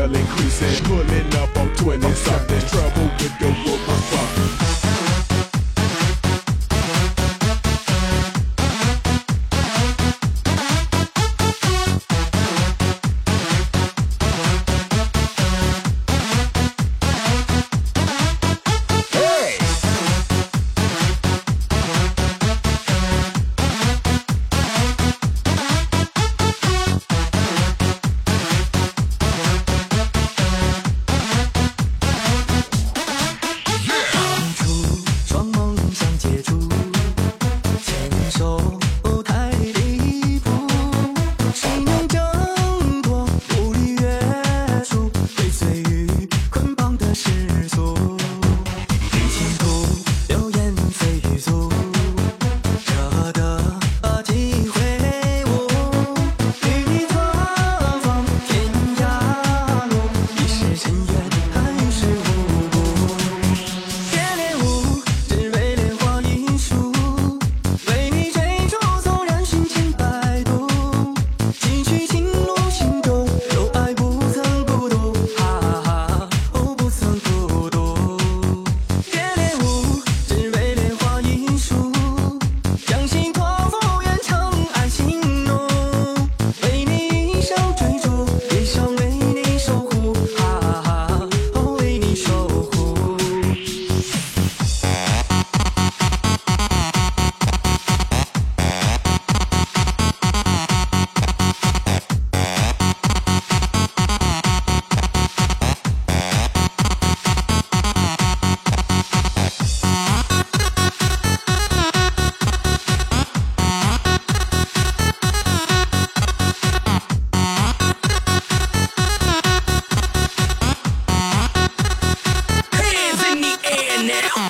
still increasing. Pulling up on 20 something. Trouble with the woman. now.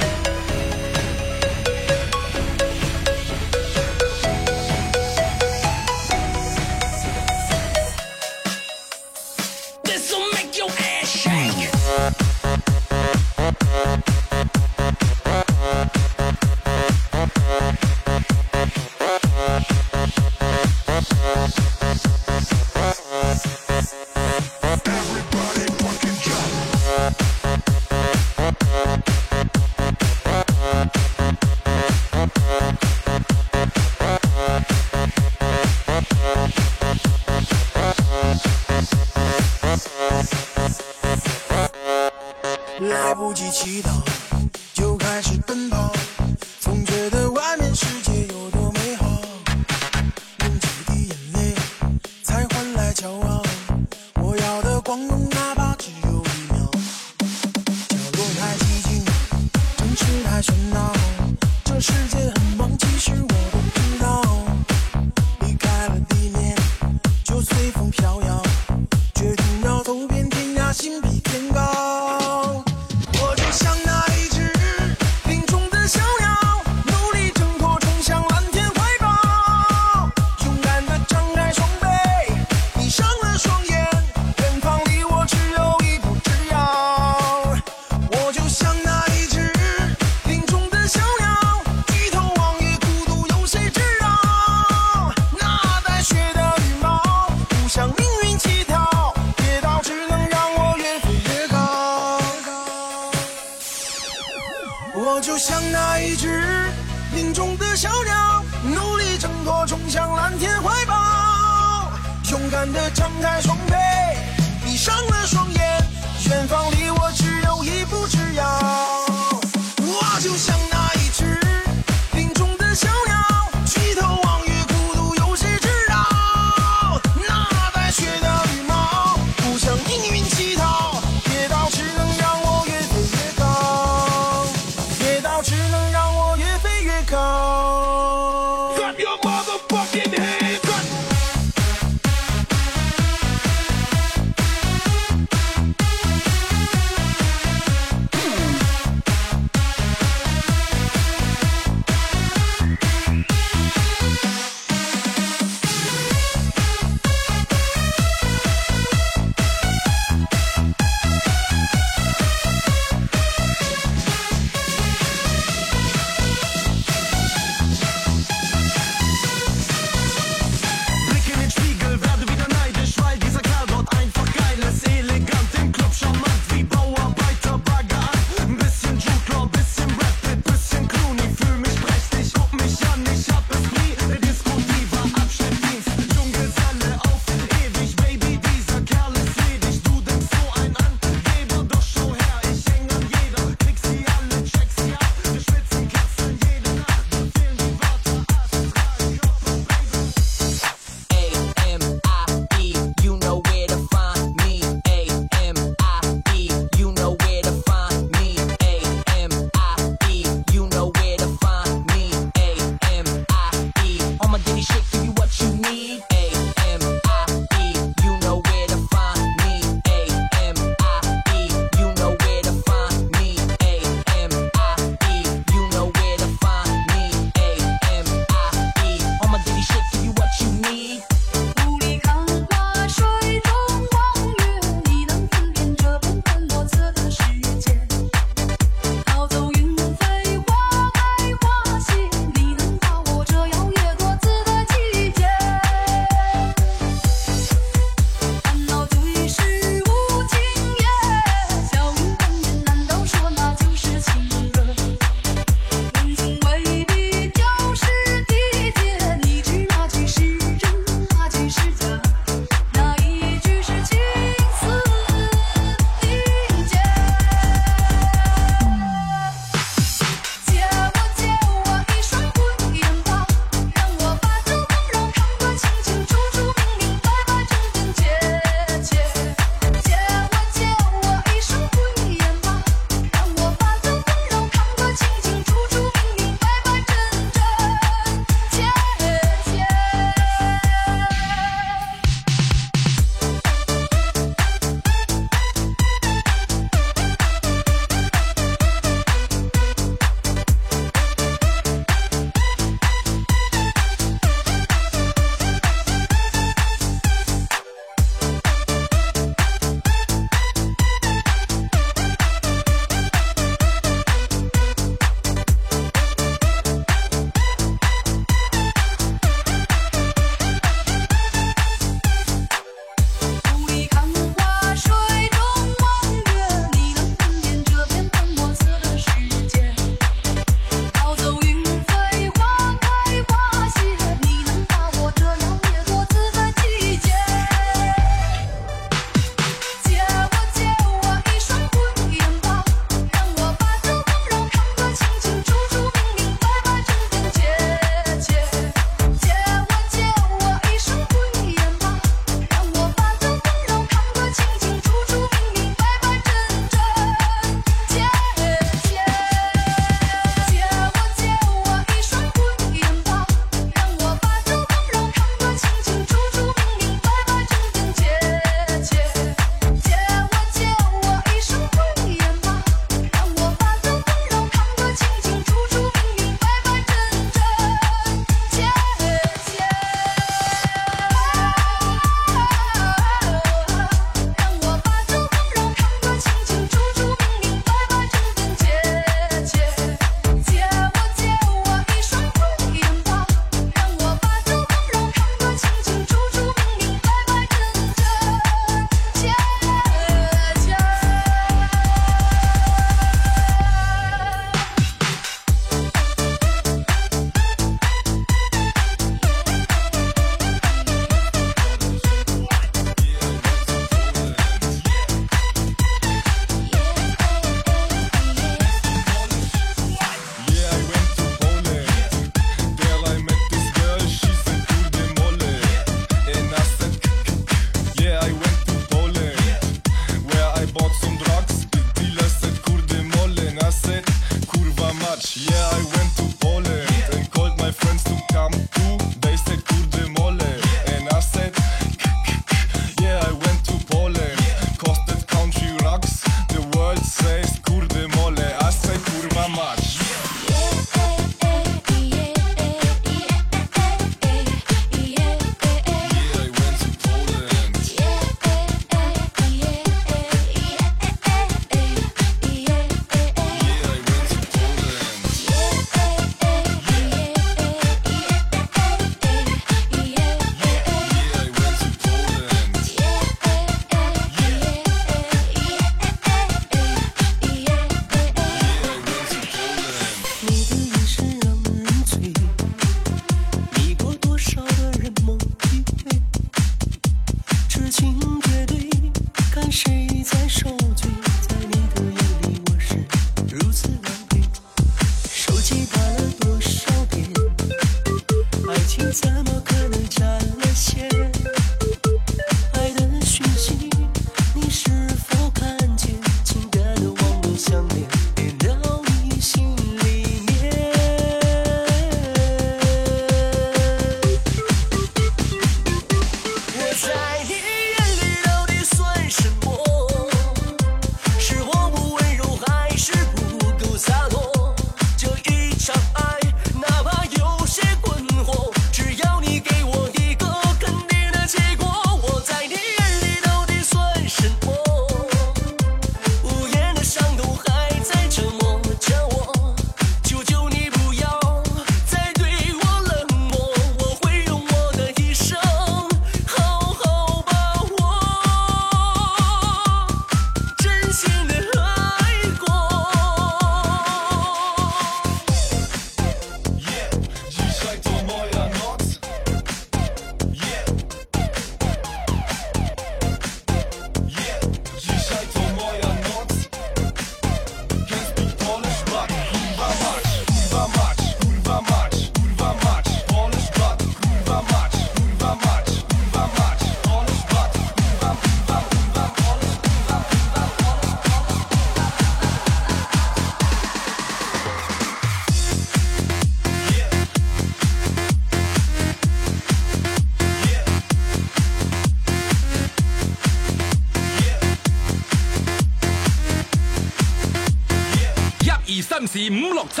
是五六ห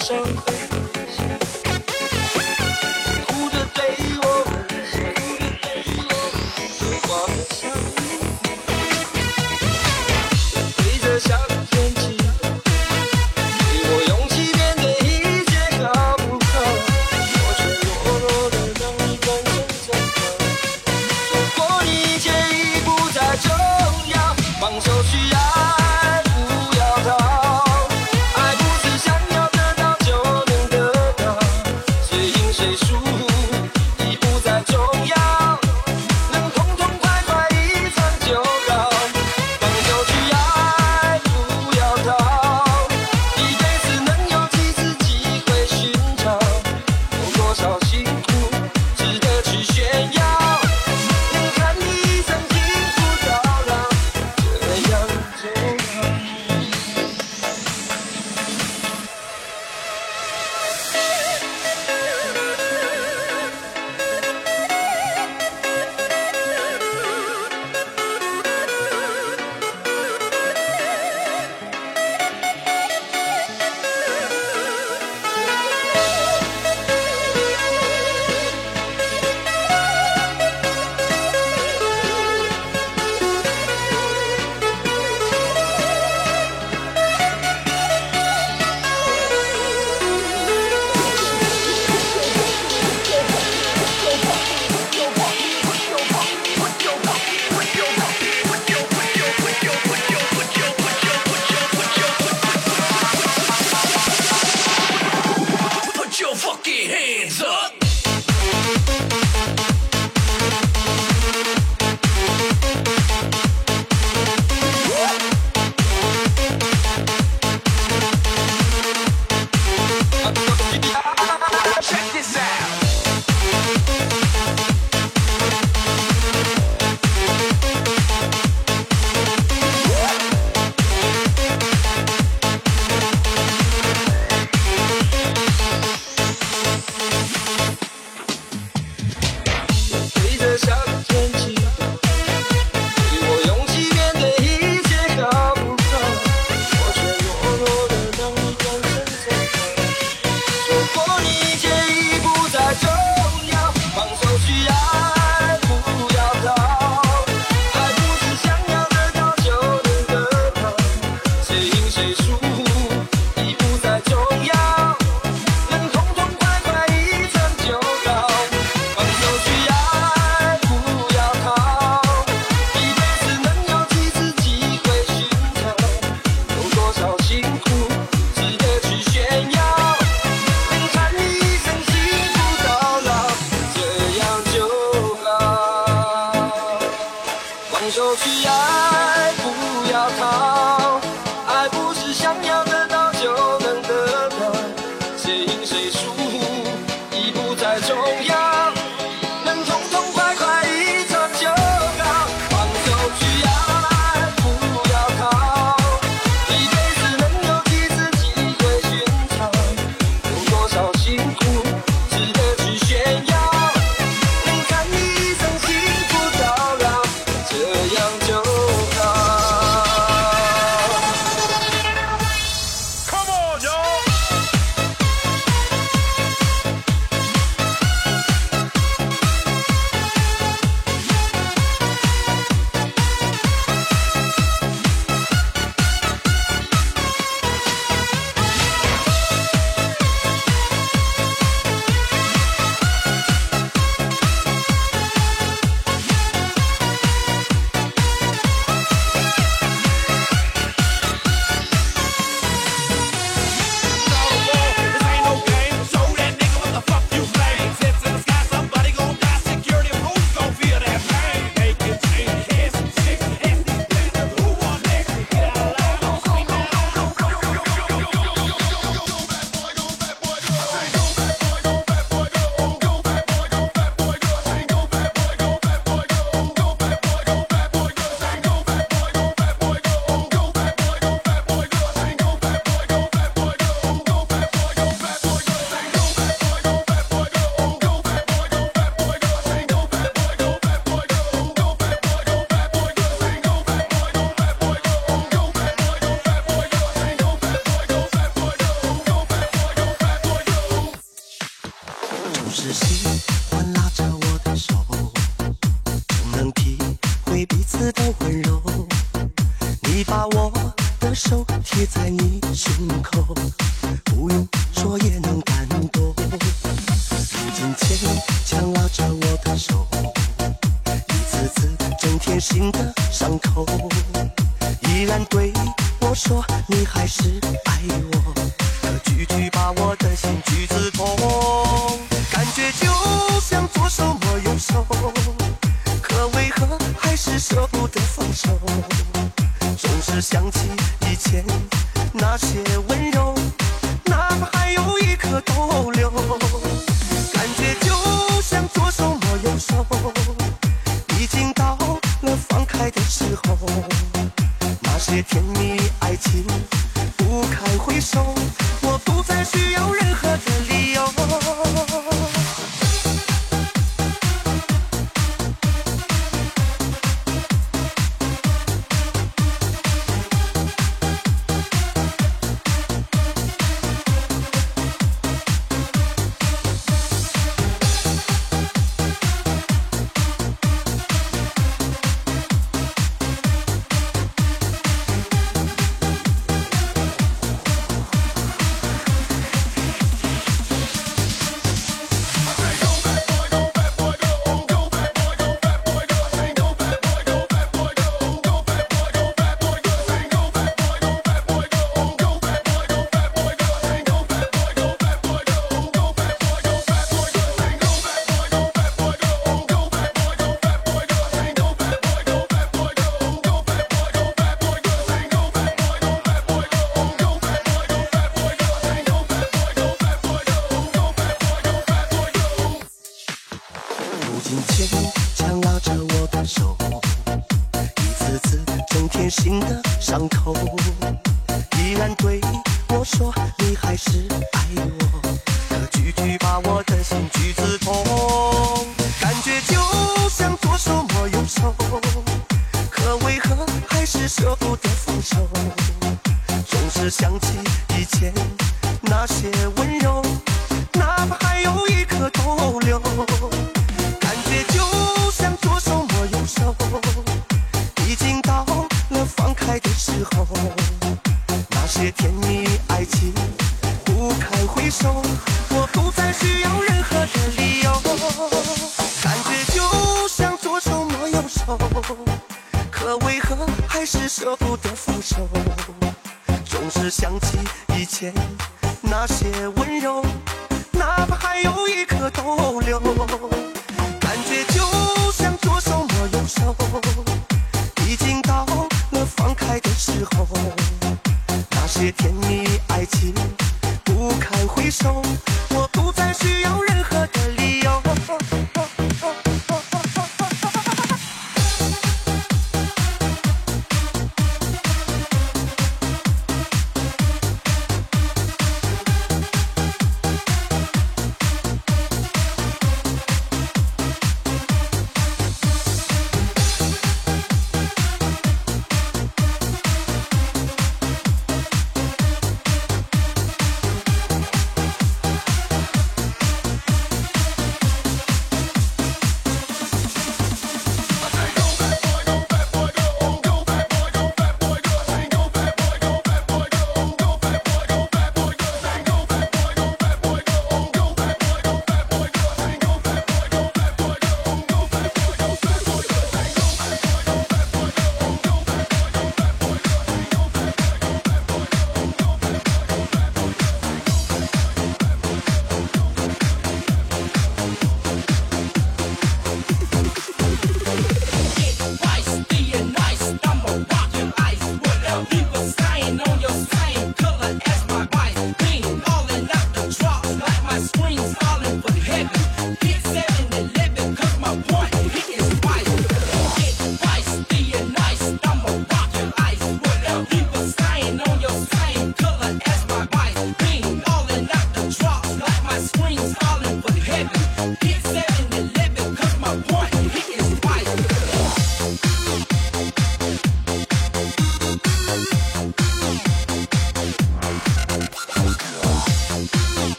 So.